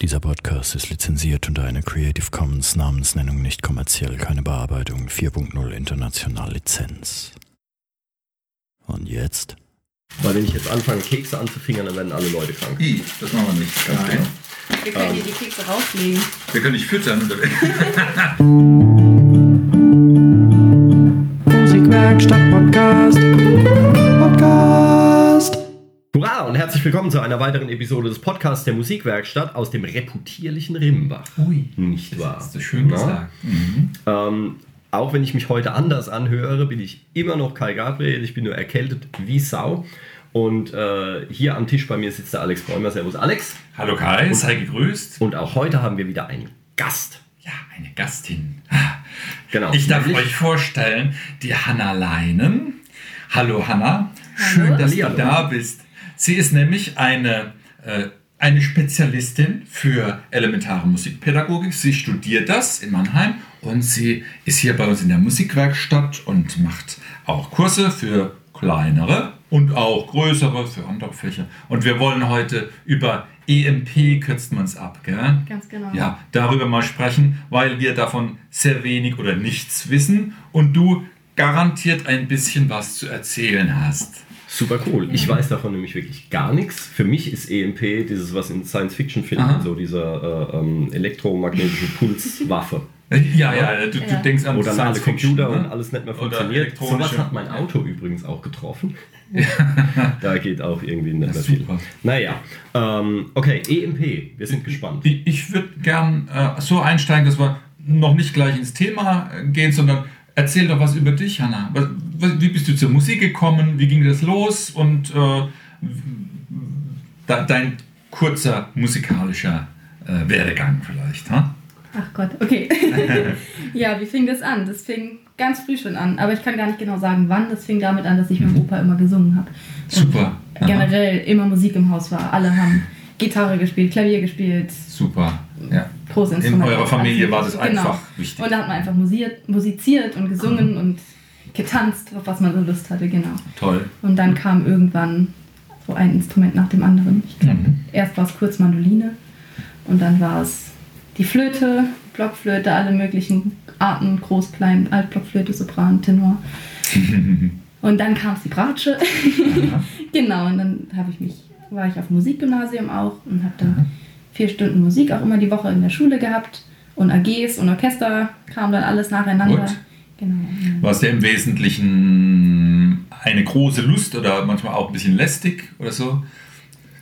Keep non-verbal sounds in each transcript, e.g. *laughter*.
Dieser Podcast ist lizenziert unter einer Creative Commons Namensnennung nicht kommerziell, keine Bearbeitung 4.0 international Lizenz. Und jetzt? Weil wenn ich jetzt anfange, Kekse anzufingern, dann werden alle Leute krank. I, das machen wir nicht. Ganz Nein. genau. Wir können dir die Kekse rauslegen. Wir können dich füttern. *laughs* Musikwerkstatt Podcast. Podcast. Hurra und herzlich willkommen zu einer weiteren Episode des Podcasts der Musikwerkstatt aus dem reputierlichen Rimbach. Ui. Nicht wahr? Das hast du schön gesagt. Mhm. Ähm, auch wenn ich mich heute anders anhöre, bin ich immer noch Kai Gabriel. Ich bin nur erkältet wie Sau. Und äh, hier am Tisch bei mir sitzt der Alex Bäumer. Servus Alex. Hallo Kai, sei gegrüßt. Und auch heute haben wir wieder einen Gast. Ja, eine Gastin. Genau. Ich darf Nämlich- euch vorstellen, die Hanna Leinen. Hallo Hanna, schön, dass Hallihallo. du da bist. Sie ist nämlich eine, äh, eine Spezialistin für elementare Musikpädagogik. Sie studiert das in Mannheim und sie ist hier bei uns in der Musikwerkstatt und macht auch Kurse für kleinere und auch größere für andere Fächer. Und wir wollen heute über EMP, kürzt man es ab, gell? Ganz genau. Ja, darüber mal sprechen, weil wir davon sehr wenig oder nichts wissen und du garantiert ein bisschen was zu erzählen hast. Super cool. Ich weiß davon nämlich wirklich gar nichts. Für mich ist EMP dieses, was in Science-Fiction-Filmen, so dieser äh, ähm, elektromagnetische Pulswaffe. *laughs* Ja, ja, du, Ja. du denkst an dann alle Computer ne? und alles nicht mehr Oder funktioniert. elektronische- Sowas hat mein Auto übrigens auch getroffen. *laughs* da geht auch irgendwie nicht mehr viel. Naja, ähm, okay, EMP, wir sind gespannt. Ich, ich würde gern äh, so einsteigen, dass wir noch nicht gleich ins Thema gehen, sondern erzähl doch was über dich, Hanna. Wie bist du zur Musik gekommen? Wie ging das los? Und äh, de, dein kurzer musikalischer äh, Werdegang vielleicht. Ha? Ach Gott, okay. *laughs* ja, wie fing das an? Das fing ganz früh schon an. Aber ich kann gar nicht genau sagen, wann. Das fing damit an, dass ich mit dem Opa immer gesungen habe. Super. Aha. Generell immer Musik im Haus war. Alle haben Gitarre gespielt, Klavier gespielt, Super. Ja. Große In eurer Familie war das Genau. einfach wichtig. Und da hat man einfach musiert, musiziert und gesungen und getanzt, auf was man so Lust hatte, genau. Toll. Und dann kam irgendwann so ein Instrument nach dem anderen. Ich glaube, Mhm. erst war es kurz Mandoline und dann war es die Flöte, Blockflöte, alle möglichen Arten, Groß-, Klein-, Altblockflöte, Sopran, Tenor. *laughs* Und dann kam es die Bratsche. *laughs* genau, und dann habe ich mich, war ich auf dem Musikgymnasium auch und habe dann vier Stunden Musik auch immer die Woche in der Schule gehabt. Und AGs und Orchester kam dann alles nacheinander. Gut. Genau. War es dir im Wesentlichen eine große Lust oder manchmal auch ein bisschen lästig oder so?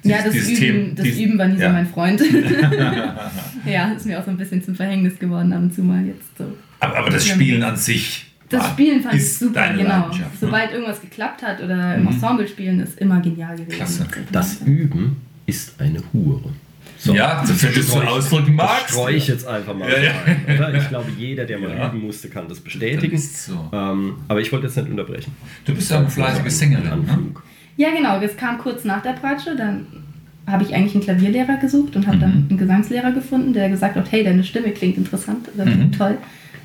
Ja, das, Dieses Üben, Thema- das dies- Üben war nie so ja. mein Freund. *laughs* *laughs* ja, ist mir auch so ein bisschen zum Verhängnis geworden ab und zu mal jetzt so. Aber, aber das Ja. Spielen an sich. Das war- Spielen fand ich ist super, deine genau. Ne? Sobald irgendwas geklappt hat oder im Mhm. Ensemble spielen, ist immer genial gewesen. Klasse. Das Üben ist eine Hure. So. Ja, so wenn du es so ausdrücken Das magst. streue ich jetzt einfach mal Ja, ja. rein. Ich glaube, jeder, der mal Ja. üben musste, kann das Das bestätigen. ist so. Ähm, aber ich wollte jetzt nicht unterbrechen. Du bist ja eine fleißige Sängerin. Ne? Ja, genau. Das kam kurz nach der Pratsche. Dann habe ich eigentlich einen Klavierlehrer gesucht und habe dann Mhm. einen Gesangslehrer gefunden, der gesagt hat, hey, deine Stimme klingt interessant, das Mhm. klingt toll.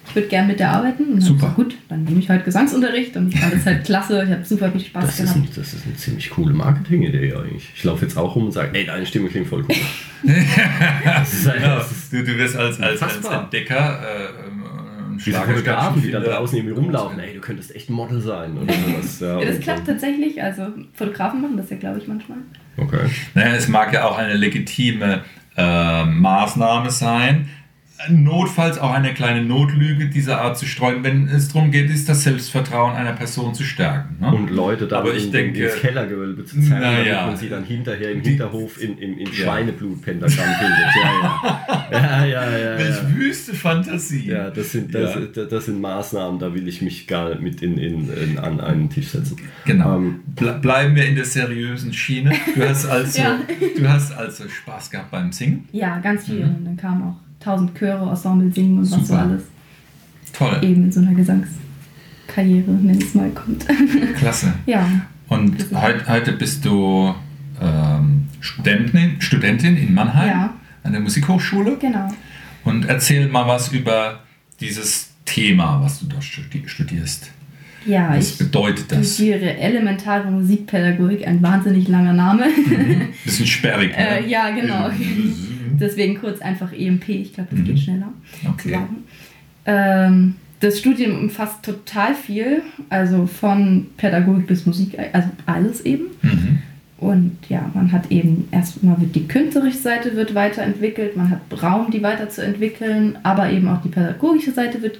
Ich würde gerne mit dir arbeiten. Und Super. gesagt, gut, dann nehme ich halt Gesangsunterricht und ich fand das halt klasse. Ich habe super viel Spaß Das ist, gehabt. ein, das ist eine ziemlich coole Marketing-Idee eigentlich. Ich laufe jetzt auch rum und sage, ey, deine Stimme klingt voll cool. *laughs* ist, Ja, ist du, du wirst als, als, als. Entdecker äh, ähm, diese Schlager- Fotografen, die da draußen irgendwie rumlaufen, ey, du könntest echt ein Model sein oder sowas. Ja, *laughs* Ja, das und klappt tatsächlich. Also Fotografen machen das ja, glaube ich, manchmal. Okay. Naja, es mag ja auch eine legitime äh, Maßnahme sein. Notfalls auch eine kleine Notlüge dieser Art zu streuen, wenn es darum geht, ist das Selbstvertrauen einer Person zu stärken. Ne? Und Leute dann Aber ich in, denke- ins Kellergewölbe zu Naja. damit man sie dann hinterher im Hinterhof in, in, in Ja. Schweineblut-Pentagramm findet. Ja, ja. Ja, ja, ja, ja. Welch wüste Fantasie. Ja, das sind, das, Ja. das sind Maßnahmen, da will ich mich gar nicht mit in, in, in, an einen Tisch setzen. Genau. Ähm, Ble bleiben wir in der seriösen Schiene. Du hast *laughs* also, Ja. du hast also Spaß gehabt beim Singen. Ja, ganz viel. Mhm. Und dann kamen auch tausend Chöre, Ensemble singen und was so Super. alles Toll. eben in so einer Gesangskarriere, ich es mal, kommt. *laughs* Klasse. ja, Und heut, heute bist du ähm, Studentin, Studentin in Mannheim Ja. an der Musikhochschule. genau. Und erzähl mal was über dieses Thema, was du dort studi- studierst. Ja, Was ich bedeutet das? studiere elementare Musikpädagogik, ein wahnsinnig langer Name. *laughs* Bisschen sperrig. äh, ne? ja, genau. *laughs* Deswegen kurz einfach EMP, ich glaube, das geht schneller Okay. Ähm, das Studium umfasst total viel, also von Pädagogik bis Musik, also alles eben. Mhm. Und ja, man hat eben erstmal wird die künstlerische Seite wird weiterentwickelt, man hat Raum, die weiterzuentwickeln, aber eben auch die pädagogische Seite wird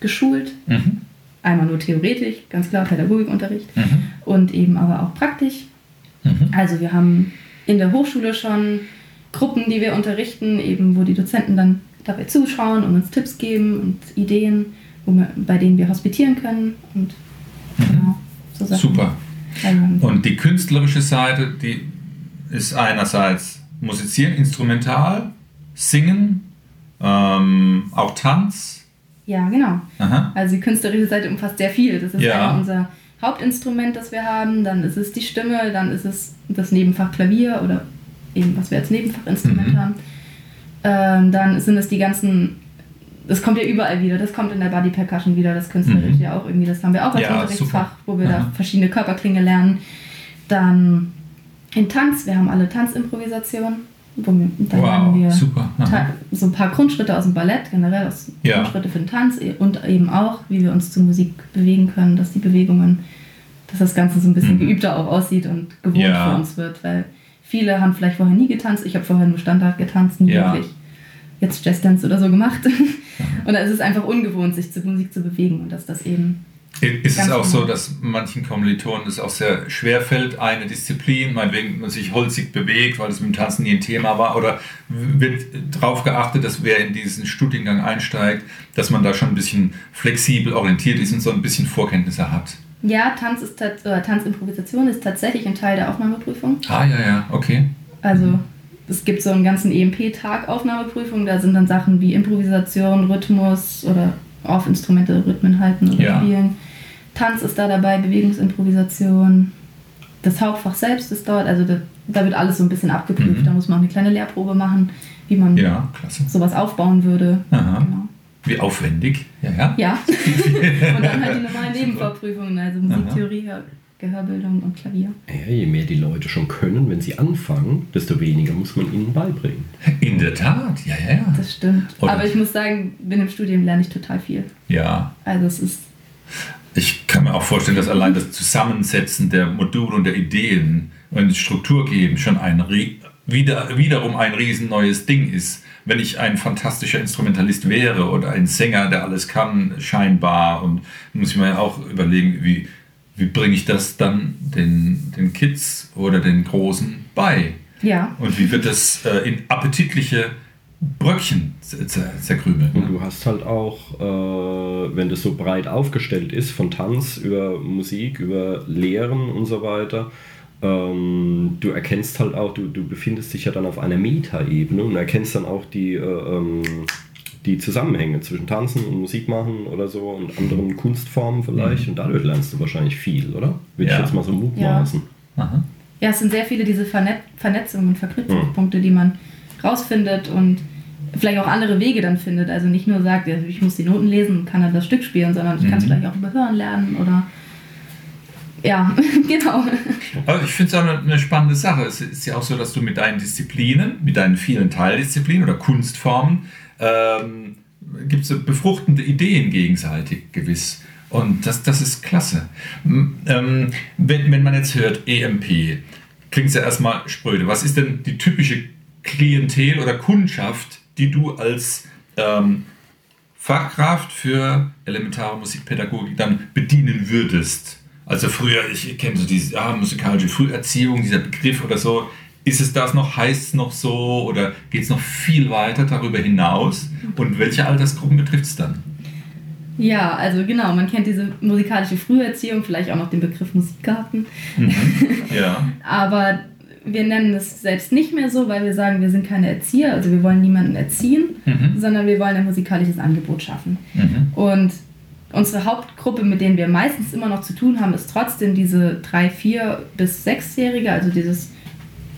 geschult. Mhm. Einmal nur theoretisch, ganz klar Pädagogikunterricht Mhm. und eben aber auch praktisch. Mhm. Also wir haben in der Hochschule schon Gruppen, die wir unterrichten, eben wo die Dozenten dann dabei zuschauen und uns Tipps geben und Ideen, wo wir, bei denen wir hospitieren können und genau, so Sachen. Super. Also, Und die künstlerische Seite, die ist einerseits musizieren, instrumental, singen, ähm, auch Tanz. Ja, genau. Aha. Also die künstlerische Seite umfasst sehr viel. Das ist Ja. einmal unser Hauptinstrument, das wir haben, dann ist es die Stimme, dann ist es das Nebenfach Klavier oder eben, was wir als Nebenfachinstrument Mhm. haben. Ähm, dann sind es die ganzen, das kommt ja überall wieder, das kommt in der Body Percussion wieder, das Künstlerische Mhm. ja auch irgendwie, das haben wir auch als Ja, Unterrichtsfach, super. wo wir da Aha. verschiedene Körperklinge lernen. Dann in Tanz, wir haben alle Tanzimprovisation, dann haben wir Wow, super. So ein paar Grundschritte aus dem Ballett, generell aus Ja. Grundschritte für den Tanz e- und eben auch, wie wir uns zur Musik bewegen können, dass die Bewegungen, dass das Ganze so ein bisschen Mhm. geübter auch aussieht und gewohnt Ja. für uns wird, weil viele haben vielleicht vorher nie getanzt, ich habe vorher nur Standard getanzt, nie Ja. wirklich jetzt Jazzdance oder so gemacht. *laughs* und da ist es einfach ungewohnt, sich zur Musik zu bewegen und dass das eben Ist es auch so, genau. dass manchen Kommilitonen es auch sehr schwer fällt, eine Disziplin, meinetwegen man sich holzig bewegt, weil es mit dem Tanzen nie ein Thema war, oder wird darauf geachtet, dass wer in diesen Studiengang einsteigt, dass man da schon ein bisschen flexibel orientiert ist und so ein bisschen Vorkenntnisse hat? ja, Tanz ist oder Tanzimprovisation ist tatsächlich ein Teil der Aufnahmeprüfung. Ah, ja, ja, okay. Also es gibt so einen ganzen EMP-Tag Aufnahmeprüfung, da sind dann Sachen wie Improvisation, Rhythmus oder auf Instrumente Rhythmen halten oder Ja. spielen. Tanz ist da dabei, Bewegungsimprovisation. Das Hauptfach selbst ist dort, also da, da wird alles so ein bisschen abgeprüft. Mhm. Da muss man auch eine kleine Lehrprobe machen, wie man Ja, sowas aufbauen würde. Aha. Genau. Wie aufwendig. Ja, ja. Ja. *laughs* Und dann halt die normalen Nebenvorprüfungen, also Musiktheorie, Gehörbildung und Klavier. Ja, je mehr die Leute schon können, wenn sie anfangen, desto weniger muss man ihnen beibringen. In der Tat, ja, ja, ja. Das stimmt. Und- Aber ich muss sagen, in dem Studium lerne ich total viel. Ja, Also es ist Ich kann mir auch vorstellen, dass allein das Zusammensetzen der Module und der Ideen und Struktur geben schon ein wieder, wiederum ein riesen neues Ding ist. Wenn ich ein fantastischer Instrumentalist wäre oder ein Sänger, der alles kann, scheinbar, und muss ich mir ja auch überlegen, wie, wie bringe ich das dann den, den Kids oder den Großen bei? Ja, Und wie wird das äh, in appetitliche Bröckchen zer- zer- zerkrümeln? Und du hast halt auch, äh, wenn das so breit aufgestellt ist, von Tanz über Musik, über Lehren und so weiter, ähm, du erkennst halt auch, du, du befindest dich ja dann auf einer Metaebene und erkennst dann auch die, äh, ähm, die Zusammenhänge zwischen Tanzen und Musik machen oder so und anderen Kunstformen vielleicht und dadurch lernst du wahrscheinlich viel, oder? Würde Ja. ich jetzt mal so mutmaßen. Aha. ja, es sind sehr viele diese Vernet Vernetzungen und Verknüpfungspunkte, die man rausfindet und vielleicht auch andere Wege dann findet. Also nicht nur sagt, ja, ich muss die Noten lesen und kann dann das Stück spielen, sondern ich kann es Mhm. vielleicht auch über Hören lernen oder ja, *laughs* genau. Aber ich finde es auch eine, eine spannende Sache. Es ist ja auch so, dass du mit deinen Disziplinen, mit deinen vielen Teildisziplinen oder Kunstformen, ähm, gibt es befruchtende Ideen gegenseitig gewiss. Und das, das ist klasse. Ähm, wenn, wenn man jetzt hört EMP, klingt es ja erstmal spröde. Was ist denn die typische Klientel oder Kundschaft, die du als ähm, Fachkraft für elementare Musikpädagogik dann bedienen würdest? Also früher, ich kenne so diese ah, musikalische Früherziehung, dieser Begriff oder so. Ist es das noch, heißt es noch so oder geht es noch viel weiter darüber hinaus? Und welche Altersgruppen betrifft es dann? Ja, also genau, man kennt diese musikalische Früherziehung, vielleicht auch noch den Begriff Musikgarten. *laughs* Ja. Aber wir nennen es selbst nicht mehr so, weil wir sagen, wir sind keine Erzieher, also wir wollen niemanden erziehen, Mhm. sondern wir wollen ein musikalisches Angebot schaffen. Mhm. Und unsere Hauptgruppe, mit denen wir meistens immer noch zu tun haben, ist trotzdem diese drei, vier bis sechsjährige, also dieses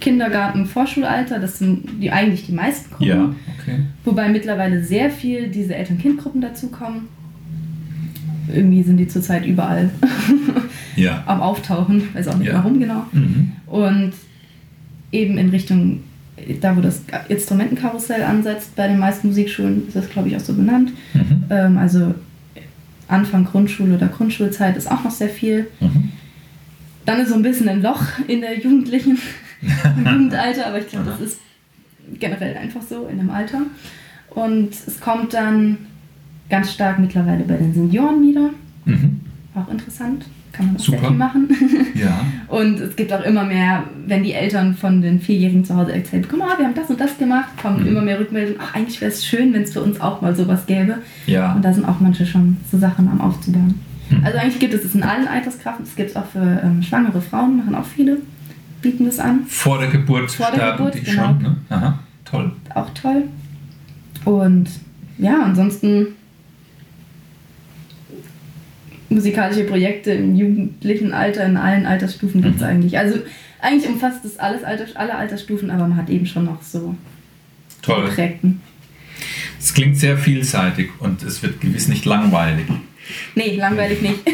Kindergarten, Vorschulalter. Das sind die eigentlich die meisten Gruppen. Ja, okay. Wobei mittlerweile sehr viel diese Eltern-Kind-Gruppen dazukommen. irgendwie sind die zurzeit überall *laughs* Ja. am Auftauchen, weiß auch nicht Ja. warum genau. Mhm. Und eben in Richtung, da wo das Instrumentenkarussell ansetzt, bei den meisten Musikschulen ist das, glaube ich, auch so benannt. Mhm. Ähm, also Anfang Grundschule oder Grundschulzeit ist auch noch sehr viel. Mhm. Dann ist so ein bisschen ein Loch in der Jugendlichen, im *laughs* Jugendalter, aber ich glaube, das ist generell einfach so in dem Alter. Und es kommt dann ganz stark mittlerweile bei den Senioren wieder. Mhm. Auch interessant. Kann man auch sehr Super. viel machen. *laughs* Ja. Und es gibt auch immer mehr, wenn die Eltern von den Vierjährigen zu Hause erzählen, guck mal, wir haben das und das gemacht, kommen Mhm. immer mehr Rückmeldungen, ach, eigentlich wäre es schön, wenn es für uns auch mal sowas gäbe. Ja. Und da sind auch manche schon so Sachen am aufzubauen. Mhm. Also eigentlich gibt es es in allen Alterskraft, es gibt es auch für ähm, schwangere Frauen, machen auch viele, bieten das an. Vor der Geburt Vor der starten Geburt, die genau. schon. Ne? Aha. Toll. Auch toll. Und ja, ansonsten musikalische Projekte im jugendlichen Alter, in allen Altersstufen gibt es Mhm. eigentlich. Also eigentlich umfasst es alles alle Altersstufen, aber man hat eben schon noch so Toll. Projekten. Es klingt sehr vielseitig und es wird gewiss nicht langweilig. Nee, langweilig nicht. *laughs*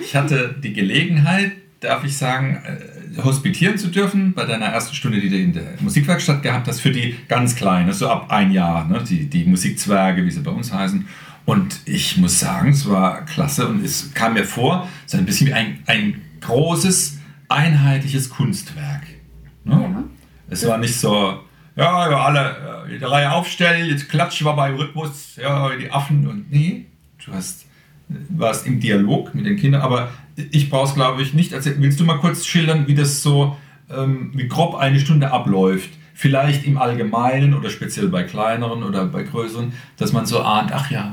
Ich hatte die Gelegenheit, darf ich sagen, äh, hospitieren zu dürfen bei deiner ersten Stunde, die du in der Musikwerkstatt gehabt hast, für die ganz Kleinen, so ab ein Jahr, ne? die, die Musikzwerge, wie sie bei uns heißen. Und ich muss sagen, es war klasse und es kam mir vor, so ein bisschen wie ein, ein großes, einheitliches Kunstwerk. Ne? Ja. Es war nicht so, ja, wir alle äh, in der Reihe aufstellen, jetzt klatschen wir beim Rhythmus, ja, die Affen und nee, du hast, warst im Dialog mit den Kindern, aber ich brauche es, glaube ich, nicht. Also, willst du mal kurz schildern, wie das so, ähm, wie grob eine Stunde abläuft? Vielleicht im Allgemeinen oder speziell bei kleineren oder bei größeren, dass man so ahnt, ach ja,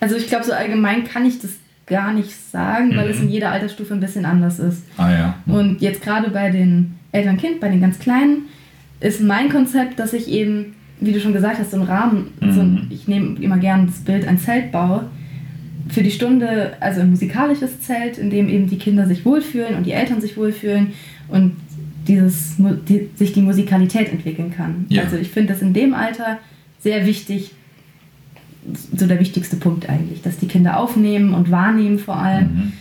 Also ich glaube, so allgemein kann ich das gar nicht sagen, weil Mhm. es in jeder Altersstufe ein bisschen anders ist. ah ja. Und jetzt gerade bei den Eltern-Kind, bei den ganz Kleinen, ist mein Konzept, dass ich eben, wie du schon gesagt hast, so einen Rahmen, so ein, Mhm. ich nehme immer gerne das Bild, ein Zelt baue, für die Stunde, also ein musikalisches Zelt, in dem eben die Kinder sich wohlfühlen und die Eltern sich wohlfühlen und dieses, die, sich die Musikalität entwickeln kann. Ja. Also ich finde das in dem Alter sehr wichtig, so der wichtigste Punkt eigentlich, dass die Kinder aufnehmen und wahrnehmen vor allem Mhm.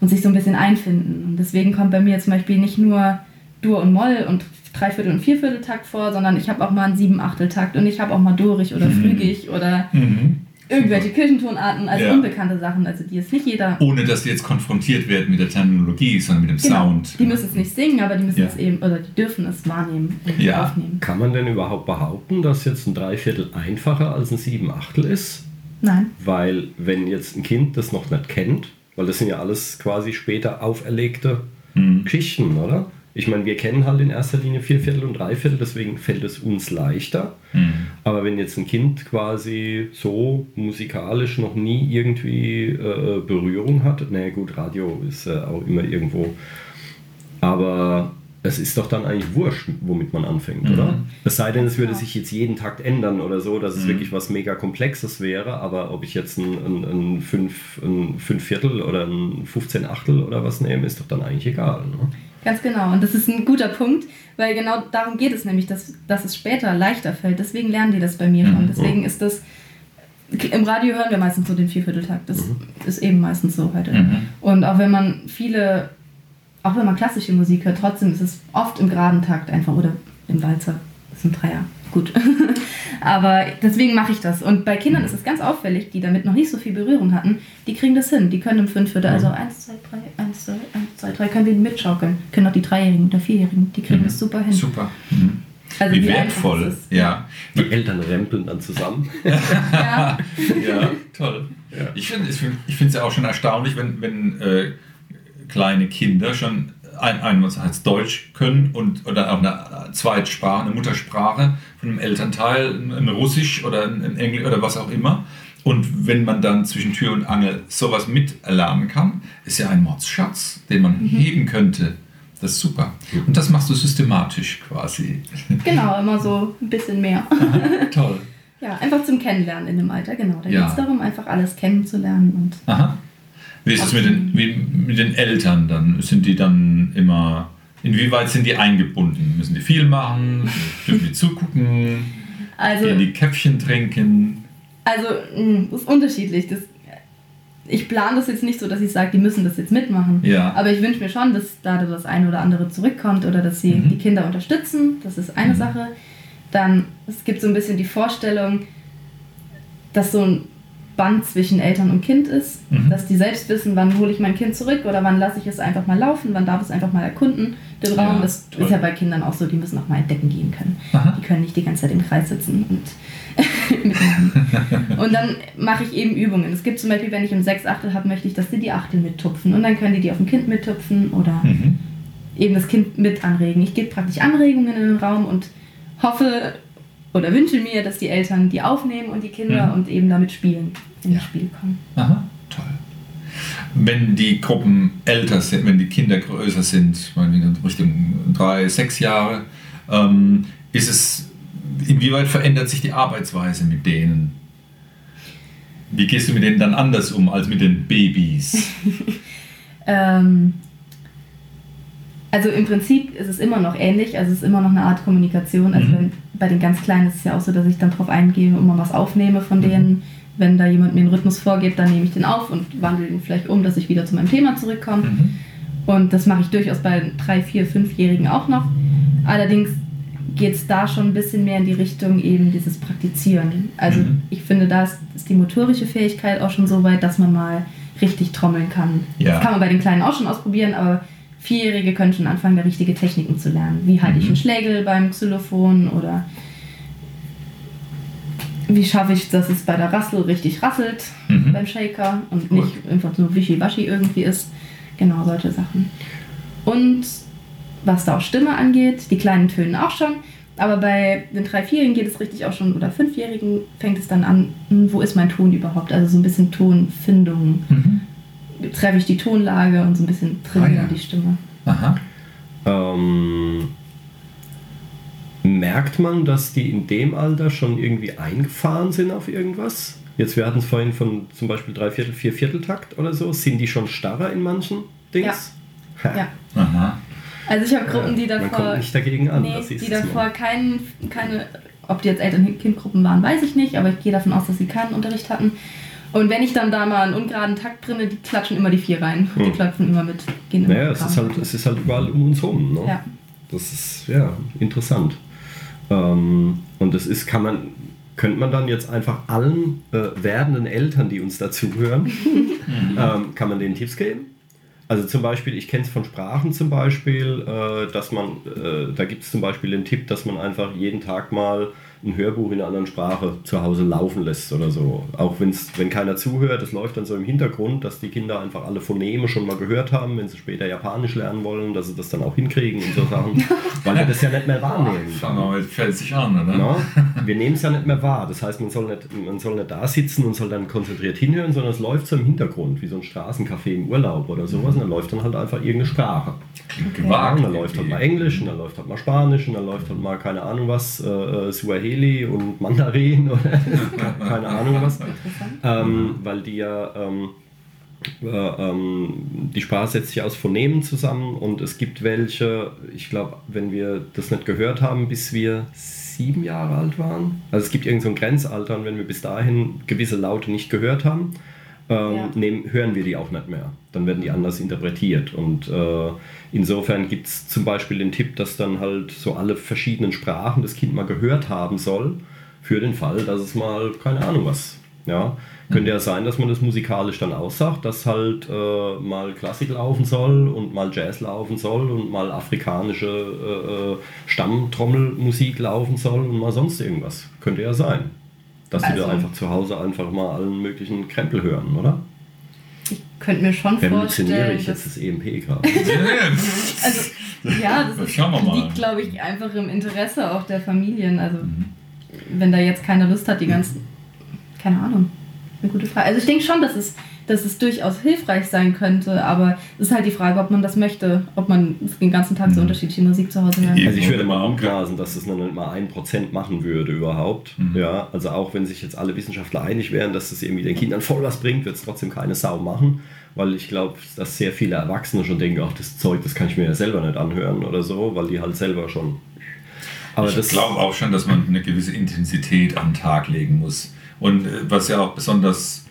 und sich so ein bisschen einfinden. Und deswegen kommt bei mir zum Beispiel nicht nur Dur und Moll und Dreiviertel- und Viervierteltakt vor, sondern ich habe auch mal einen Siebenachteltakt und ich habe auch mal Dorig oder Mhm. Flügig oder Mhm. Irgendwelche Kirchentonarten, also Ja. unbekannte Sachen, also die jetzt nicht jeder. Ohne dass die jetzt konfrontiert werden mit der Terminologie, sondern mit dem Genau, Sound. die müssen es nicht singen, aber die müssen Ja. es eben, oder die dürfen es wahrnehmen und Ja. aufnehmen. Kann man denn überhaupt behaupten, dass jetzt ein Dreiviertel einfacher als ein Siebenachtel ist? Nein. Weil wenn jetzt ein Kind das noch nicht kennt, weil das sind ja alles quasi später auferlegte Mhm. Geschichten, oder? Ich meine, wir kennen halt in erster Linie Vierviertel und Dreiviertel, deswegen fällt es uns leichter. Mhm. Aber wenn jetzt ein Kind quasi so musikalisch noch nie irgendwie äh, Berührung hat, na gut, Radio ist äh, auch immer irgendwo, aber es ist doch dann eigentlich wurscht, womit man anfängt, Mhm. oder? Es sei denn, es würde sich jetzt jeden Takt ändern oder so, dass es Mhm. wirklich was mega Komplexes wäre, aber ob ich jetzt ein, ein, ein, fünf, ein Fünfviertel oder ein 15 Achtel oder was nehme, ist doch dann eigentlich egal. Ne? Ganz genau. Und das ist ein guter Punkt, weil genau darum geht es nämlich, dass, dass es später leichter fällt. Deswegen lernen die das bei mir Mhm. schon. Deswegen ist das. Im Radio hören wir meistens so den Viervierteltakt. Das ist eben meistens so heute. Mhm. Und auch wenn man viele, auch wenn man klassische Musik hört, trotzdem ist es oft im geraden Takt einfach oder im Walzer. Das ist ein Dreier. Gut. *laughs* Aber deswegen mache ich das. Und bei Kindern ist es ganz auffällig, die damit noch nicht so viel Berührung hatten, die kriegen das hin. Die können im Fünfviertel, also 1, 2, 3, 1, 2, 1, 2, 3, können die mitschaukeln. Können auch die Dreijährigen oder Vierjährigen, die kriegen Mhm. das super hin. Super. Mhm. Also Wie wie wertvoll. Ja. Die Eltern rempeln dann zusammen. *laughs* ja. ja, toll. Ja. Ich finde es ich find's ja auch schon erstaunlich, wenn, wenn äh, kleine Kinder schon ein, einerseits Deutsch können und oder auch eine Zweitsprache, eine Muttersprache von einem Elternteil, ein, Russisch oder ein Englisch oder was auch immer. Und wenn man dann zwischen Tür und Angel sowas miterlernen kann, ist ja ein Mordsschatz, den man heben könnte. Das ist super. Und das machst du systematisch quasi. Genau, immer so ein bisschen mehr. *laughs* Toll. Ja, einfach zum Kennenlernen in dem Alter, genau. Da Ja. geht es darum, einfach alles kennenzulernen und Aha. Wie ist es mit den, wie, mit den Eltern dann? Sind die dann immer, inwieweit sind die eingebunden? Müssen die viel machen? Dürfen die zugucken? also die Käffchen trinken? Also, mh, das ist unterschiedlich. Das ich plane das jetzt nicht so, dass ich sage, die müssen das jetzt mitmachen. Ja. Aber ich wünsche mir schon, dass da das eine oder andere zurückkommt oder dass sie Mhm. die Kinder unterstützen. Das ist eine Mhm. Sache. Dann, es gibt so ein bisschen die Vorstellung, dass so ein Band zwischen Eltern und Kind ist, Mhm. dass die selbst wissen, wann hole ich mein Kind zurück oder wann lasse ich es einfach mal laufen, wann darf es einfach mal erkunden, den Ja, Raum. das toll. ist ja bei Kindern auch so, die müssen auch mal entdecken gehen können. Aha. Die können nicht die ganze Zeit im Kreis sitzen und. *laughs* Und dann mache ich eben Übungen. Es gibt zum Beispiel, wenn ich im sechs Achtel habe, möchte ich, dass die die Achtel mittupfen. Und dann können die die auf dem Kind mittupfen oder Mhm. eben das Kind mit anregen. Ich gebe praktisch Anregungen in den Raum und hoffe oder wünsche mir, dass die Eltern die aufnehmen und die Kinder Mhm. und eben damit spielen, in Ja. das Spiel kommen. Aha, toll. Wenn die Gruppen älter sind, wenn die Kinder größer sind, meinetwegen Richtung drei, sechs Jahre, ähm, ist es, inwieweit verändert sich die Arbeitsweise mit denen? Wie gehst du mit denen dann anders um als mit den Babys? *laughs* Ähm, also im Prinzip ist es immer noch ähnlich, also es ist immer noch eine Art Kommunikation. Also Mhm. wenn, bei den ganz Kleinen ist es ja auch so, dass ich dann drauf eingehe und mal was aufnehme von Mhm. denen. Wenn da jemand mir einen Rhythmus vorgibt, dann nehme ich den auf und wandle ihn vielleicht um, dass ich wieder zu meinem Thema zurückkomme. Mhm. Und das mache ich durchaus bei drei, vier, fünfjährigen auch noch. Allerdings geht es da schon ein bisschen mehr in die Richtung eben dieses Praktizieren. Also Mhm. ich finde, da ist, ist die motorische Fähigkeit auch schon so weit, dass man mal richtig trommeln kann. Ja. Das kann man bei den Kleinen auch schon ausprobieren, aber Vierjährige können schon anfangen, da richtige Techniken zu lernen. Wie halte ich Mhm. einen Schlägel beim Xylophon oder wie schaffe ich, dass es bei der Rassel richtig rasselt Mhm. beim Shaker und Gut. nicht einfach nur wischiwaschi irgendwie ist. Genau, solche Sachen. Und was da auch Stimme angeht, die kleinen Tönen auch schon. Aber bei den drei, vierjährigen geht es richtig auch schon, oder fünfjährigen fängt es dann an, hm, wo ist mein Ton überhaupt? Also so ein bisschen Tonfindung. Mhm. Treffe ich die Tonlage und so ein bisschen trainieren Ah, ja. die Stimme. Aha. Ähm, merkt man, dass die in dem Alter schon irgendwie eingefahren sind auf irgendwas? Jetzt, wir hatten es vorhin von zum Beispiel Dreiviertel, Viervierteltakt oder so. Sind die schon starrer in manchen Dings? Ha. Ja. Aha. Also ich habe Gruppen, die Man davor. kommt nicht dagegen an. nee, die davor kein, keine, ob die jetzt Eltern-Kind-Gruppen waren, weiß ich nicht, aber ich gehe davon aus, dass sie keinen Unterricht hatten. Und wenn ich dann da mal einen ungeraden Takt bringe, die klatschen immer die vier rein. Die Hm. klopfen immer mit. Gehen immer Naja, es ist, halt, es ist halt überall um uns rum. Ne? Ja. Das ist ja interessant. Ähm, und das ist, kann man, könnte man dann jetzt einfach allen äh, werdenden Eltern, die uns dazuhören, *laughs* ähm, kann man denen Tipps geben? Also zum Beispiel, ich kenne es von Sprachen zum Beispiel, äh, dass man, äh, da gibt es zum Beispiel den Tipp, dass man einfach jeden Tag mal ein Hörbuch in einer anderen Sprache zu Hause laufen lässt oder so. Auch wenn's, wenn keiner zuhört, das läuft dann so im Hintergrund, dass die Kinder einfach alle Phoneme schon mal gehört haben, wenn sie später Japanisch lernen wollen, dass sie das dann auch hinkriegen und so Sachen, *laughs* weil wir das ja nicht mehr wahrnehmen. Jetzt fällt sich an, oder? No? Wir nehmen es ja nicht mehr wahr. Das heißt, man soll, nicht, man soll nicht da sitzen und soll dann konzentriert hinhören, sondern es läuft so im Hintergrund, wie so ein Straßencafé im Urlaub oder sowas. Und dann läuft dann halt einfach irgendeine Sprache. Klingt Ja, gewagt. und dann läuft halt mal Englisch und dann läuft halt mal Spanisch und dann läuft halt mal keine Ahnung was, äh, äh, Suaheli und Mandarin oder *laughs* keine Ahnung was. Ähm, weil die ja, ähm, äh, ähm, die Sprache setzt sich aus Phonemen zusammen und es gibt welche, ich glaube, wenn wir das nicht gehört haben, bis wir sieben Jahre alt waren, also es gibt irgend so ein Grenzalter und wenn wir bis dahin gewisse Laute nicht gehört haben, ähm, Ja. nehmen, hören wir die auch nicht mehr. Dann werden die anders interpretiert. Und äh, insofern gibt es zum Beispiel den Tipp, dass dann halt so alle verschiedenen Sprachen das Kind mal gehört haben soll, für den Fall, dass es mal, keine Ahnung was. Ja, könnte ja sein, dass man das musikalisch dann aussagt, dass halt äh, mal Klassik laufen soll und mal Jazz laufen soll und mal afrikanische äh, äh, Stammtrommelmusik laufen soll und mal sonst irgendwas. Könnte ja sein. Dass die da Also- einfach zu Hause einfach mal allen möglichen Krempel hören, oder? Ich könnte mir schon Revolutioniere vorstellen, ich dass jetzt das EMP gerade. *laughs* Also, ja, das ist, Schauen wir mal. liegt, glaube ich, einfach im Interesse auch der Familien. Also, Mhm. wenn da jetzt keiner Lust hat, die ganzen. Keine Ahnung. Eine gute Frage. Also, ich denke schon, dass es, dass es durchaus hilfreich sein könnte, aber es ist halt die Frage, ob man das möchte, ob man den ganzen Tag so Mhm. unterschiedliche Musik zu Hause hören Eben. Also ich würde mal Okay. umgrasen, dass das noch nicht mal ein Prozent machen würde überhaupt. Mhm. Ja, also auch wenn sich jetzt alle Wissenschaftler einig wären, dass das irgendwie den Kindern voll was bringt, wird es trotzdem keine Sau machen, weil ich glaube, dass sehr viele Erwachsene schon denken, ach das Zeug, das kann ich mir ja selber nicht anhören oder so, weil die halt selber schon. Aber ich glaube auch schon, dass man eine gewisse Intensität am Tag legen muss. Und äh, was ja auch besonders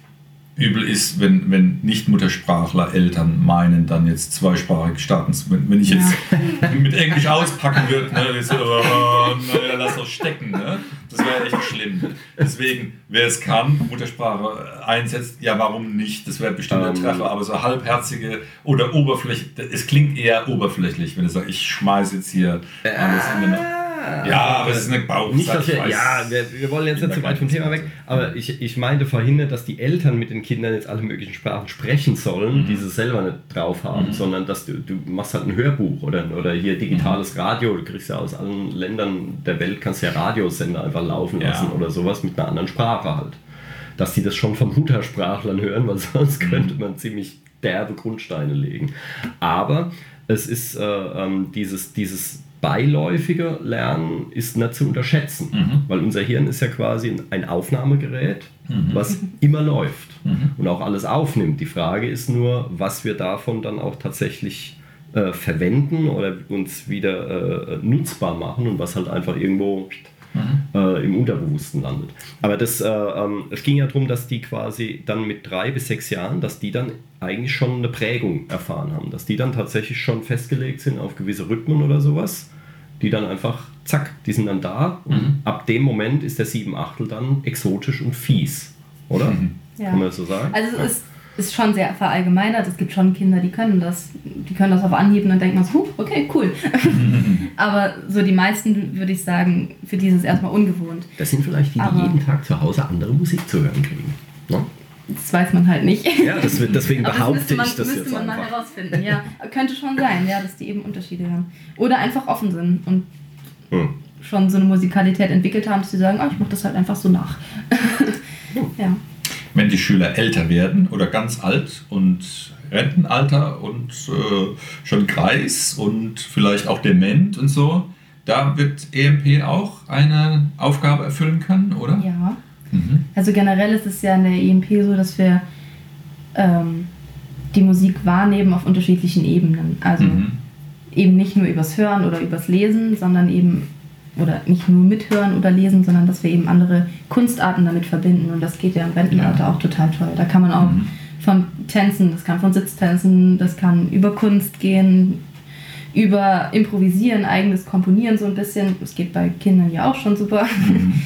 übel ist, wenn, wenn Nicht-Muttersprachler Eltern meinen, dann jetzt zweisprachig starten zu wenn, wenn ich jetzt *laughs* mit Englisch auspacken würde, ne, so, oh, naja, lass doch stecken, ne? das wäre echt schlimm. Deswegen, wer es kann, Muttersprache einsetzt, ja, warum nicht? Das wäre bestimmt ein Ähm. Treffer, aber so halbherzige oder oberflächlich, es klingt eher oberflächlich, wenn du sagst, ich schmeiße jetzt hier alles in den... Ja, aber es ist eine Bauchsache. Nicht, dass wir, ja, wir, wir wollen jetzt nicht zu weit vom Thema weg, aber ich, ich meinte verhindert, dass die Eltern mit den Kindern jetzt alle möglichen Sprachen sprechen sollen, Mhm. die sie selber nicht drauf haben, sondern dass du, du machst halt ein Hörbuch oder, oder hier digitales Mhm. Radio, du kriegst ja aus allen Ländern der Welt, kannst ja Radiosender einfach laufen Ja. lassen oder sowas mit einer anderen Sprache halt. Dass die das schon von Muttersprachlern hören, weil *laughs* sonst Mhm. könnte man ziemlich derbe Grundsteine legen. Aber es ist äh, ähm, dieses, dieses beiläufige Lernen ist nicht zu unterschätzen, Mhm. weil unser Hirn ist ja quasi ein- Aufnahmegerät, was immer läuft Mhm. und auch alles aufnimmt. Die Frage ist nur, was wir davon dann auch tatsächlich äh, verwenden oder uns wieder äh, nutzbar machen und was halt einfach irgendwo äh, im Unterbewussten landet. Aber das, äh, ähm, es ging ja darum, dass die quasi dann mit drei bis sechs Jahren, dass die dann eigentlich schon eine Prägung erfahren haben, dass die dann tatsächlich schon festgelegt sind auf gewisse Rhythmen oder sowas, die dann einfach, zack, die sind dann da und ab dem Moment ist der sieben Achtel dann exotisch und fies, oder? Ja. Kann man das so sagen? Also es ist, ist schon sehr verallgemeinert. Es gibt schon Kinder, die können das, die können das auf Anhieb und dann denkt man so, okay, cool. *laughs* Aber so die meisten, würde ich sagen, für die ist es erstmal ungewohnt. das sind vielleicht die, die Aber- jeden Tag zu Hause andere Musik zu hören kriegen. Ne? Das weiß man halt nicht. Ja, das wird, deswegen Aber das behaupte müsste man, ich das müsste jetzt man mal einfach. herausfinden. Ja, könnte schon sein, ja, dass die eben Unterschiede haben. Oder einfach offen sind und Hm. schon so eine Musikalität entwickelt haben, dass sie sagen, oh, ich mache das halt einfach so nach. *laughs* ja. wenn die Schüler älter werden oder ganz alt und Rentenalter und äh, schon Kreis und vielleicht auch dement und so, da wird EMP auch eine Aufgabe erfüllen können, oder? Ja. Mhm. Also generell ist es ja in der EMP so, dass wir ähm, die Musik wahrnehmen auf unterschiedlichen Ebenen. Also Mhm. eben nicht nur übers Hören oder übers Lesen, sondern eben, oder nicht nur mithören oder lesen, sondern dass wir eben andere Kunstarten damit verbinden. Und das geht ja im Rentenalter Ja. auch total toll. Da kann man auch Mhm. von Tänzen, das kann von Sitztänzen, das kann über Kunst gehen, über Improvisieren, eigenes Komponieren so ein bisschen. Das geht bei Kindern ja auch schon super. Mhm. *laughs*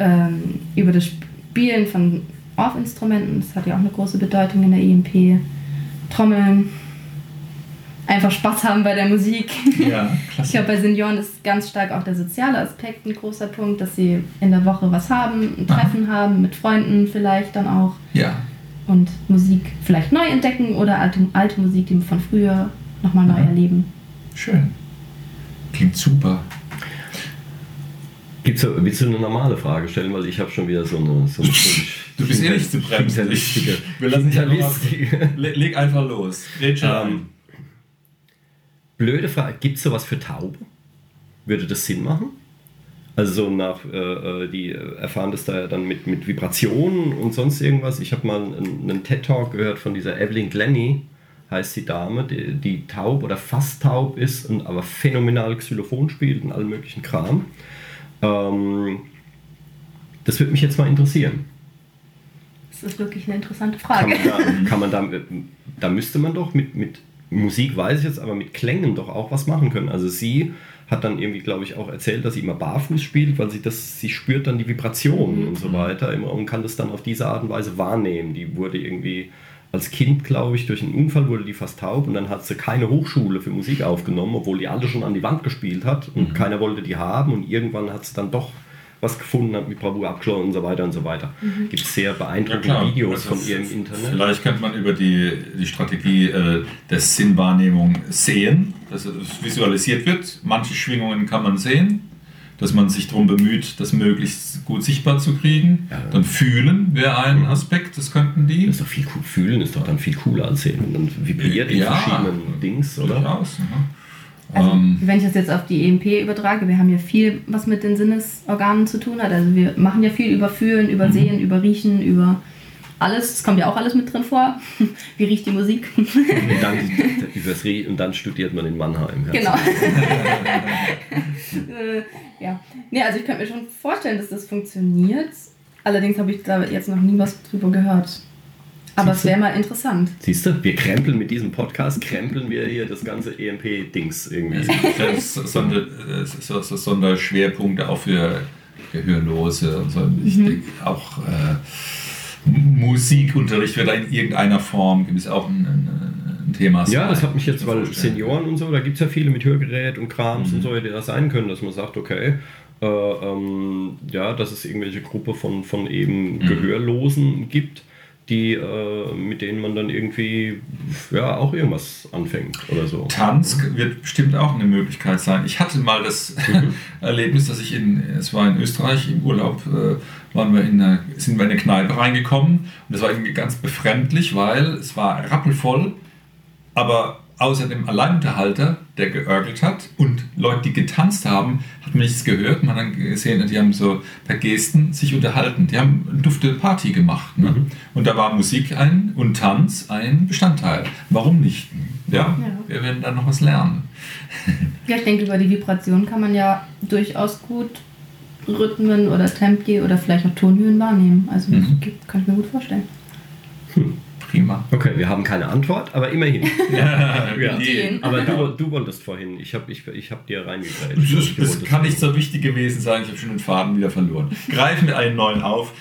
ähm, über das Spielen von Orff-Instrumenten, das hat ja auch eine große Bedeutung in der EMP. Trommeln, einfach Spaß haben bei der Musik. Ja, *laughs* Ich klasse. glaube, bei Senioren ist ganz stark auch der soziale Aspekt ein großer Punkt, dass sie in der Woche was haben, ein Treffen haben, mit Freunden vielleicht dann auch Ja, und Musik vielleicht neu entdecken oder alte, alte Musik, die von früher nochmal neu erleben. schön. Klingt super. Gibt's, willst du eine normale Frage stellen? Weil ich habe schon wieder so eine. So eine *laughs* Du bist eh nicht zu bremsen. Wir lassen dich einfach mal- Leg einfach los. Red. Ähm, blöde Frage. Gibt es sowas für Taube? Würde das Sinn machen? Also so nach, äh, äh, die erfahren das da ja dann mit, mit Vibrationen und sonst irgendwas. Ich habe mal einen, einen TED-Talk gehört von dieser Evelyn Glennie, heißt die Dame, die, die taub oder fast taub ist und aber phänomenal Xylophon spielt und allen möglichen Kram. Ähm, das würde mich jetzt mal interessieren. Das ist wirklich eine interessante Kann Frage. man da, *laughs* kann man da, da müsste man doch mit, mit Musik, weiß ich jetzt, aber mit Klängen doch auch was machen können. Also sie hat dann irgendwie, glaube ich, auch erzählt, dass sie immer barfuß spielt, weil sie das, sie spürt dann die Vibrationen und so weiter immer und kann das dann auf diese Art und Weise wahrnehmen. Die wurde irgendwie als Kind, glaube ich, durch einen Unfall wurde die fast taub und dann hat sie keine Hochschule für Musik aufgenommen, obwohl die alle schon an die Wand gespielt hat und keiner wollte die haben und irgendwann hat sie dann doch was gefunden, hat mit Bravour abgeschlossen und so weiter und so weiter. Gibt es sehr beeindruckende Videos Also von ihr im Internet. Vielleicht könnte man über die, die Strategie äh, der Sinnwahrnehmung sehen, dass es visualisiert wird. Manche Schwingungen kann man sehen, dass man sich darum bemüht, das möglichst gut sichtbar zu kriegen. Ja. Dann fühlen wäre ein Aspekt, das könnten die. Das ist doch viel cool. Fühlen ist doch dann viel cooler als sehen. Und dann vibriert in Ja. verschiedenen Dings, oder? Durchaus? Also, Ähm, wenn ich das jetzt auf die EMP übertrage, wir haben ja viel, was mit den Sinnesorganen zu tun hat. Also wir machen ja viel über Fühlen, über Mhm. Sehen, über Riechen, über alles. Das kommt ja auch alles mit drin vor. *laughs* Wie riecht die Musik? Und dann, übers und dann studiert man in Mannheim. Ja. genau. *laughs* äh, ja. Nee, also ich könnte mir schon vorstellen, dass das funktioniert. Allerdings habe ich da jetzt noch nie was drüber gehört. Aber es wäre mal interessant. Siehst du, wir krempeln mit diesem Podcast, krempeln wir hier das ganze EMP-Dings irgendwie. Das ist Sonder, so, so Sonderschwerpunkte auch für Gehörlose und so. Ich denke auch äh, Musikunterricht wird da in irgendeiner Form, es auch ein, ein, ein Thema Ja, das sein. hat mich jetzt, weil vorstellen. Senioren und so, da gibt es ja viele mit Hörgerät und Krams Mhm. und so, die das sein können, dass man sagt, okay, äh, ähm, ja, dass es irgendwelche Gruppe von, von eben Mhm. Gehörlosen gibt, die, äh, mit denen man dann irgendwie ja auch irgendwas anfängt oder so. Tanz wird bestimmt auch eine Möglichkeit sein. Ich hatte mal das *laughs* Erlebnis, dass ich in, es war in Österreich im Urlaub, äh, waren wir in eine, sind wir in eine Kneipe reingekommen und das war irgendwie ganz befremdlich, weil es war rappelvoll, aber außer dem Alleinunterhalter, der geörgelt hat und Leute, die getanzt haben, hat man nichts gehört. Man hat dann gesehen, die haben so per Gesten sich unterhalten. Die haben eine dufte Party gemacht. Ne? Und da war Musik ein und Tanz ein Bestandteil. Warum nicht? Ja, Ja. wir werden da noch was lernen. *laughs* Ja, ich denke, über die Vibration kann man ja durchaus gut Rhythmen oder Tempi oder vielleicht auch Tonhöhen wahrnehmen. Also das Mhm. gibt- kann ich mir gut vorstellen. Prima. Okay, wir haben keine Antwort, aber immerhin. *laughs* Ja, Ja. Aber du, du wolltest vorhin, ich habe ich, ich hab dir reingegrätscht. Das, Ich das kann nicht so wichtig gewesen sein. Ich habe schon den Faden wieder verloren. Greifen wir einen neuen auf.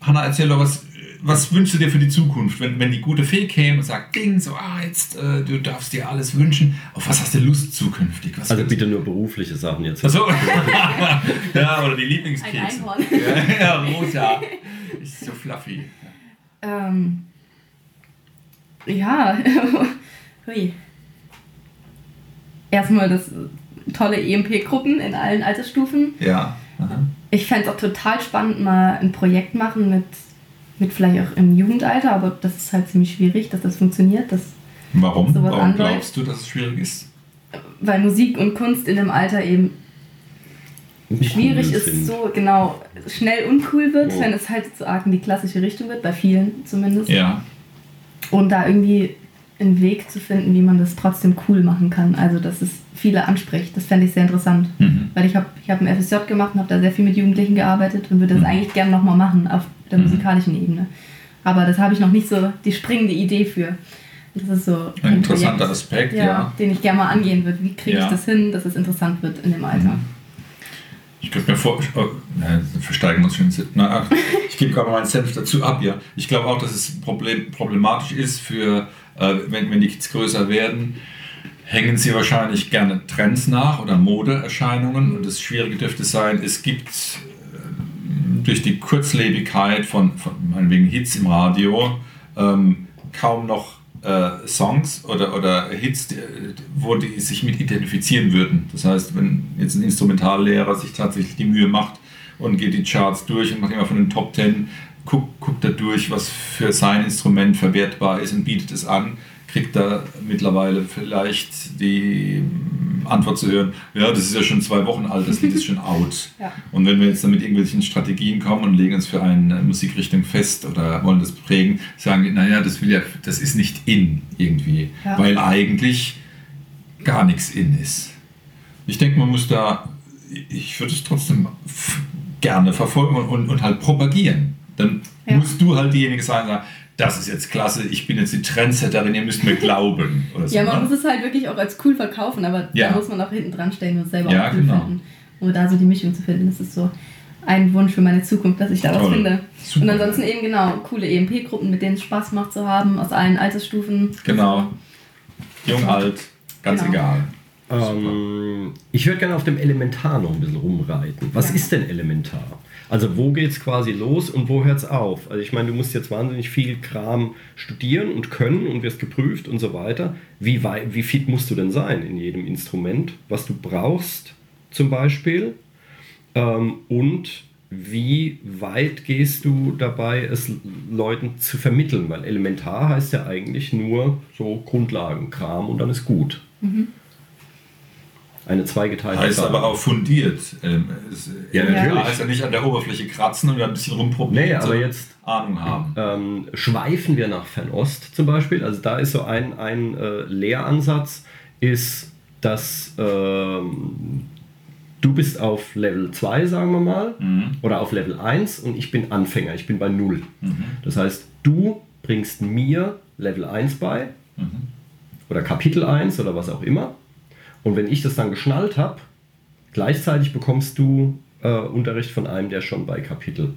Hanna, erzähl doch, was, was wünschst du dir für die Zukunft? Wenn, wenn die gute Fee käme und sagt, Ding, so, ah, jetzt, äh, du darfst dir alles wünschen. Auf was hast du Lust zukünftig? Was Also bitte nur berufliche Sachen jetzt. Achso. *laughs* ja, oder die Ein Lieblingskekse. Einhorn. Ja, ja, rosa. Ist so fluffy. Ähm, ja, *laughs* hui. Erstmal das tolle EMP-Gruppen in allen Altersstufen. Ja. Aha. Ich fände es auch total spannend, mal ein Projekt machen mit, mit vielleicht auch im Jugendalter, aber das ist halt ziemlich schwierig, dass das funktioniert, dass, Warum? Sowas Warum anläuft. glaubst du, dass es schwierig ist? weil Musik und Kunst in dem Alter eben Nicht schwierig cool ist, sind. so genau schnell uncool wird, Oh. wenn es halt so arg in die klassische Richtung wird, bei vielen zumindest. Ja. Und da irgendwie einen Weg zu finden, wie man das trotzdem cool machen kann. Also, dass es viele anspricht. Das fände ich sehr interessant. Mhm. Weil ich habe ich hab ein FSJ gemacht und habe da sehr viel mit Jugendlichen gearbeitet und würde das Mhm. eigentlich gerne nochmal machen auf der Mhm. musikalischen Ebene. Aber das habe ich noch nicht so die springende Idee für. Das ist so Ein interessanter Projekt, Aspekt, ja, ja. den ich gerne mal angehen würde. Wie kriege Ja. ich das hin, dass es interessant wird in dem Alter? Ich könnte mir vor, oh, nein, versteigen uns schon. Na, ich gebe gerade meinen Senf dazu ab, ja. Ich glaube auch, dass es Problem, problematisch ist für, äh, wenn, wenn die Kids größer werden, hängen sie wahrscheinlich gerne Trends nach oder Modeerscheinungen. Und das Schwierige dürfte sein, es gibt äh, durch die Kurzlebigkeit von, von meinetwegen Hits im Radio ähm, kaum noch äh, Songs oder, oder Hits, wo die sich mit identifizieren würden. Das heißt, wenn jetzt ein Instrumentallehrer sich tatsächlich die Mühe macht und geht die Charts durch und macht immer von den Top Ten, guckt, guckt er durch, was für sein Instrument verwertbar ist und bietet es an, kriegt er mittlerweile vielleicht die Antwort zu hören, ja, das ist ja schon zwei Wochen alt, das Lied ist schon *laughs* out. Ja. Und wenn wir jetzt dann mit irgendwelchen Strategien kommen und legen uns für eine Musikrichtung fest oder wollen das prägen, sagen die, naja, das will ja, das ist nicht in irgendwie, Ja. weil eigentlich gar nichts in ist. Ich denke, man muss da, ich würde es trotzdem gerne verfolgen und, und, und halt propagieren. Dann Ja. musst du halt diejenige sein, sagen, das ist jetzt klasse, ich bin jetzt die Trendsetterin, ihr müsst mir glauben. *laughs* Oder so, Ja, man ne? muss es halt wirklich auch als cool verkaufen, aber Ja. da muss man auch hinten dran stellen und es selber Ja, auch cool genau. finden. Um da so die Mischung zu finden, das ist so ein Wunsch für meine Zukunft, dass ich da was finde. Super. Und ansonsten eben genau, coole EMP-Gruppen, mit denen es Spaß macht zu haben, aus allen Altersstufen. Genau. Jung, alt, ganz Genau. egal. Ähm, ich würde gerne auf dem Elementar noch ein bisschen rumreiten. Was Ja. ist denn Elementar? Also wo geht es quasi los und wo hört es auf? Also ich meine, du musst jetzt wahnsinnig viel Kram studieren und können und wirst geprüft und so weiter. Wie, wie fit musst du denn sein in jedem Instrument, was du brauchst zum Beispiel? Ähm, und wie weit gehst du dabei, es Leuten zu vermitteln? Weil elementar heißt ja eigentlich nur so Grundlagenkram und dann ist gut. Eine zweigeteilte Heißt Zahl. aber auch fundiert. Ähm, es, Ja, natürlich. Heißt ja nicht an der Oberfläche kratzen und ein bisschen rumprobieren. Nee, aber jetzt- Ahnung haben. ähm, schweifen wir nach Fernost zum Beispiel. Also da ist so ein, ein äh, Lehransatz, ist, dass ähm, du bist auf Level 2, sagen wir mal, Mhm. oder auf Level 1 und ich bin Anfänger, ich bin bei 0. Mhm. Das heißt, du bringst mir Level 1 bei oder Kapitel 1 oder was auch immer. Und wenn ich das dann geschnallt habe, gleichzeitig bekommst du äh, Unterricht von einem, der schon bei Kapitel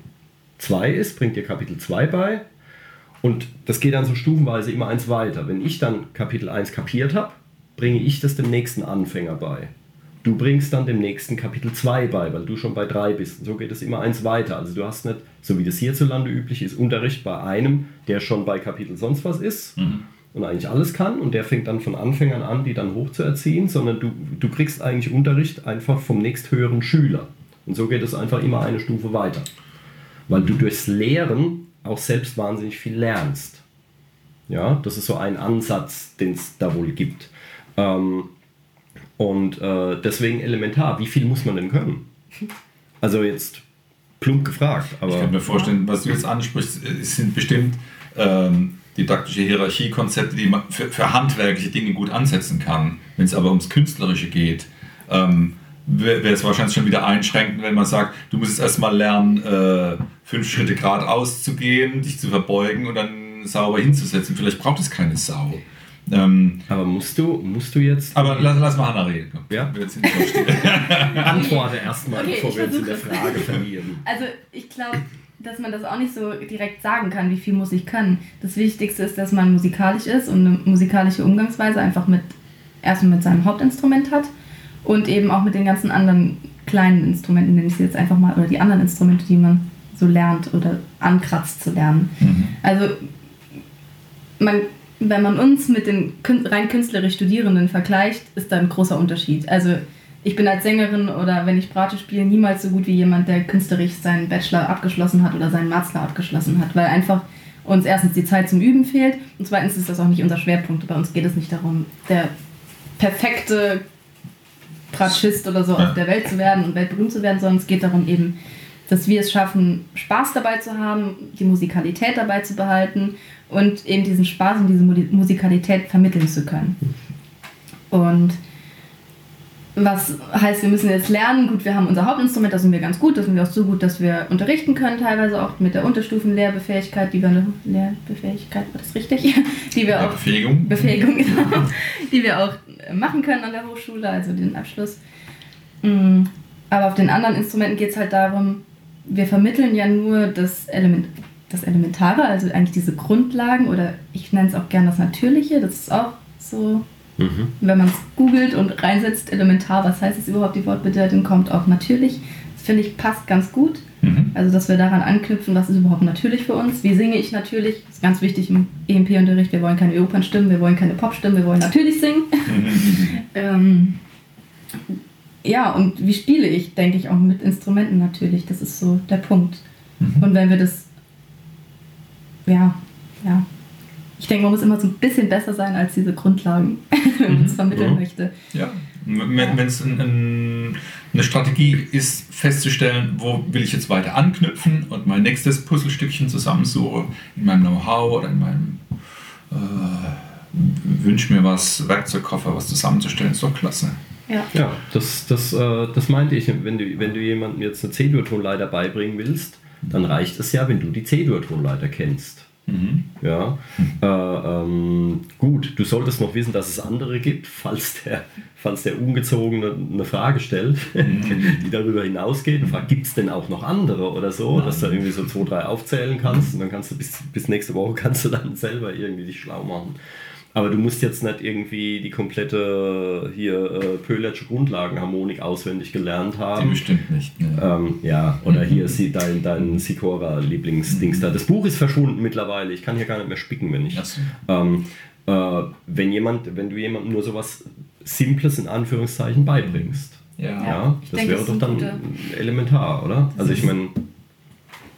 2 ist, bringt dir Kapitel 2 bei. Und das geht dann so stufenweise immer eins weiter. Wenn ich dann Kapitel 1 kapiert habe, bringe ich das dem nächsten Anfänger bei. Du bringst dann dem nächsten Kapitel 2 bei, weil du schon bei 3 bist. Und so geht es immer eins weiter. Also du hast nicht, so wie das hierzulande üblich ist, Unterricht bei einem, der schon bei Kapitel sonst was ist und eigentlich alles kann und der fängt dann von Anfängern an, die dann hochzuerziehen, sondern du, du kriegst eigentlich Unterricht einfach vom nächsthöheren Schüler. Und so geht es einfach immer eine Stufe weiter. Weil du durchs Lehren auch selbst wahnsinnig viel lernst. Ja, das ist so ein Ansatz, den es da wohl gibt. Ähm, und äh, deswegen elementar, wie viel muss man denn können? Also jetzt plump gefragt, aber Ich kann mir vorstellen, was du jetzt ansprichst, sind bestimmt ähm, didaktische Hierarchiekonzepte, die man für, für handwerkliche Dinge gut ansetzen kann. Wenn es aber ums Künstlerische geht, ähm, wäre es wahrscheinlich schon wieder einschränkend, wenn man sagt, du musst jetzt erstmal lernen, äh, fünf Schritte geradeaus zu gehen, dich zu verbeugen und dann sauber hinzusetzen. Vielleicht braucht es keine Sau. Ähm, aber musst du, musst du jetzt aber lass, lass mal Hannah reden. komm. Ja. Wir jetzt *laughs* *laughs* antworte erstmal, Okay, bevor wir uns in der. Frage verlieren. Also ich glaube, dass man das auch nicht so direkt sagen kann, wie viel muss ich können. Das Wichtigste ist, dass man musikalisch ist und eine musikalische Umgangsweise einfach mit erstmal mit seinem Hauptinstrument hat und eben auch mit den ganzen anderen kleinen Instrumenten, nenne ich sie jetzt einfach mal, oder die anderen Instrumente, die man so lernt oder ankratzt zu lernen. Also man, wenn man uns mit den rein künstlerisch Studierenden vergleicht, ist da ein großer Unterschied. Also ich bin als Sängerin oder wenn ich Bratsche spiele, niemals so gut wie jemand, der künstlerisch seinen Bachelor abgeschlossen hat oder seinen Master abgeschlossen hat, weil einfach uns erstens die Zeit zum Üben fehlt und zweitens ist das auch nicht unser Schwerpunkt. Bei uns geht es nicht darum, der perfekte Bratschist oder so auf der Welt zu werden und weltberühmt zu werden, sondern es geht darum eben, dass wir es schaffen, Spaß dabei zu haben, die Musikalität dabei zu behalten und eben diesen Spaß und diese Musikalität vermitteln zu können. Und was heißt, wir müssen jetzt lernen, gut, wir haben unser Hauptinstrument, da sind wir ganz gut, da sind wir auch so gut, dass wir unterrichten können, teilweise auch mit der Unterstufenlehrbefähigkeit, die wir, Lehrbefähigkeit, war das richtig? *laughs* Die wir auch Befähigung. Befähigung, genau, die wir auch machen können an der Hochschule, also den Abschluss. Mm, Aber auf den anderen Instrumenten geht es halt darum, wir vermitteln ja nur das, Element, das Elementare, also eigentlich diese Grundlagen oder ich nenne es auch gern das Natürliche, das ist auch so, Mhm. wenn man es googelt und reinsetzt, elementar, was heißt es überhaupt, die Wortbedeutung kommt auch natürlich. Das finde ich passt ganz gut. Mhm. Also, dass wir daran anknüpfen, was ist überhaupt natürlich für uns. Wie singe ich natürlich? Das ist ganz wichtig im EMP-Unterricht. Wir wollen keine Opernstimmen, wir wollen keine Popstimmen, wir wollen natürlich singen. *laughs* ähm, ja, und wie spiele ich, denke ich auch mit Instrumenten natürlich. Das ist so der Punkt. Und wenn wir das, ja, ja. Ich denke, man muss immer so ein bisschen besser sein als diese Grundlagen, *laughs* wenn man es vermitteln Mhm. möchte. Ja, wenn es ein, ein, eine Strategie ist, festzustellen, wo will ich jetzt weiter anknüpfen und mein nächstes Puzzlestückchen zusammensuche, in meinem Know-how oder in meinem äh, Wünsch mir was, Werkzeugkoffer, was zusammenzustellen, ist doch klasse. Ja. Ja, das, das, äh, das meinte ich. Wenn du, wenn du jemandem jetzt eine C-Dur-Tonleiter beibringen willst, dann reicht es ja, wenn du die C-Dur-Tonleiter kennst. Mhm. Ja, äh, ähm, gut, du solltest noch wissen, dass es andere gibt, falls der, falls der Ungezogene eine Frage stellt, die darüber hinausgeht. Und fragt, gibt es denn auch noch andere oder so, dass du irgendwie so zwei, drei aufzählen kannst und dann kannst du bis, bis nächste Woche kannst du dann selber irgendwie dich schlau machen. Aber du musst jetzt nicht irgendwie die komplette hier äh, Pöhlersche Grundlagenharmonik auswendig gelernt Die haben. bestimmt nicht. Ne? Ähm, ja, oder hier sie, dein, dein Sikora-Lieblingsdings da. Das Buch ist verschwunden mittlerweile. Ich kann hier gar nicht mehr spicken, wenn ich. So. Ähm, äh, wenn, jemand, wenn du jemandem nur sowas Simples in Anführungszeichen beibringst. Ja. Ja, das denke, wäre das doch ist dann ein elementar, oder? Also ich meine,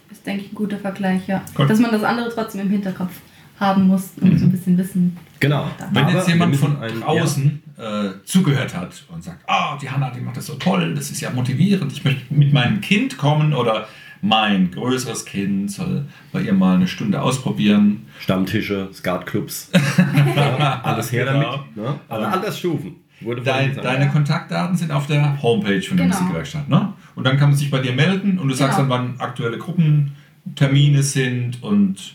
Das ist, denke ich, ein guter Vergleich, ja. Gut. Dass man das andere trotzdem im Hinterkopf haben muss und so ein bisschen wissen. Genau. Wenn Aber jetzt jemand von ein- draußen äh, zugehört hat und sagt, ah, die Hanna, die macht das so toll, das ist ja motivierend, ich möchte mit meinem Kind kommen oder mein größeres Kind soll bei ihr mal eine Stunde ausprobieren. Ja, Stammtische, Skatclubs, *laughs* ja, alles her Genau. damit. Ne? Alle Altersstufen. Wurde Dein, deine Kontaktdaten sind auf der Homepage von der Genau. Musikwerkstatt, ne? Und dann kann man sich bei dir melden und du sagst Genau. dann, wann aktuelle Gruppentermine sind und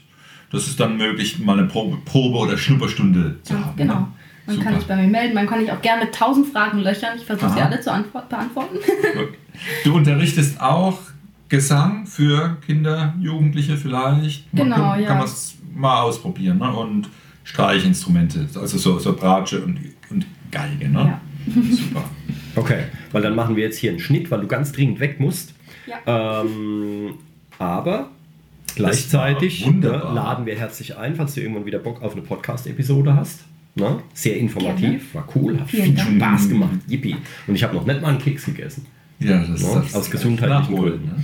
das ist dann möglich, mal eine Probe, Probe oder Schnupperstunde zu Ja, haben. genau. ne? Man Super. kann sich bei mir melden, man kann ich auch gerne mit tausend Fragen löchern. Ich versuche sie alle zu antwort beantworten. Du unterrichtest auch Gesang für Kinder, Jugendliche vielleicht. Man Genau, kann, ja. Kann man es mal ausprobieren. Ne? Und Streichinstrumente, also so, so Bratsche und, und Geige. Ne? Ja. *laughs* Super. Okay, weil dann machen wir jetzt hier einen Schnitt, weil du ganz dringend weg musst. Ja. Ähm, aber gleichzeitig ne, laden wir herzlich ein, falls du irgendwann wieder Bock auf eine Podcast-Episode hast. Ne? Sehr informativ, war cool, hat Vielen viel Dank. Spaß gemacht. Yippie. Und ich habe noch nicht mal einen Keks gegessen. Ja, das, Ja, das aus gesundheitlichen nachholen, Gründen. Ne?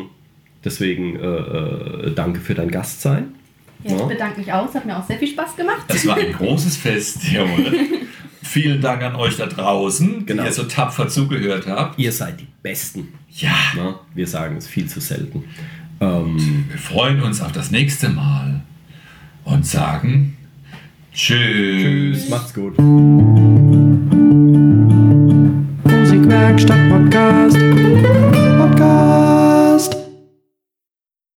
Ähm, deswegen äh, äh, danke für dein Gastsein. Ja, ich bedanke mich auch. Es hat mir auch sehr viel Spaß gemacht. Das war ein *laughs* großes Fest, jawohl. Vielen Dank an euch da draußen, Genau. die ihr so tapfer zugehört habt. Ihr seid die Besten. Ja, Ne? Wir sagen es viel zu selten. Ähm, wir freuen uns auf das nächste Mal und sagen Tschüss. tschüss, macht's gut. Musikwerkstatt Podcast.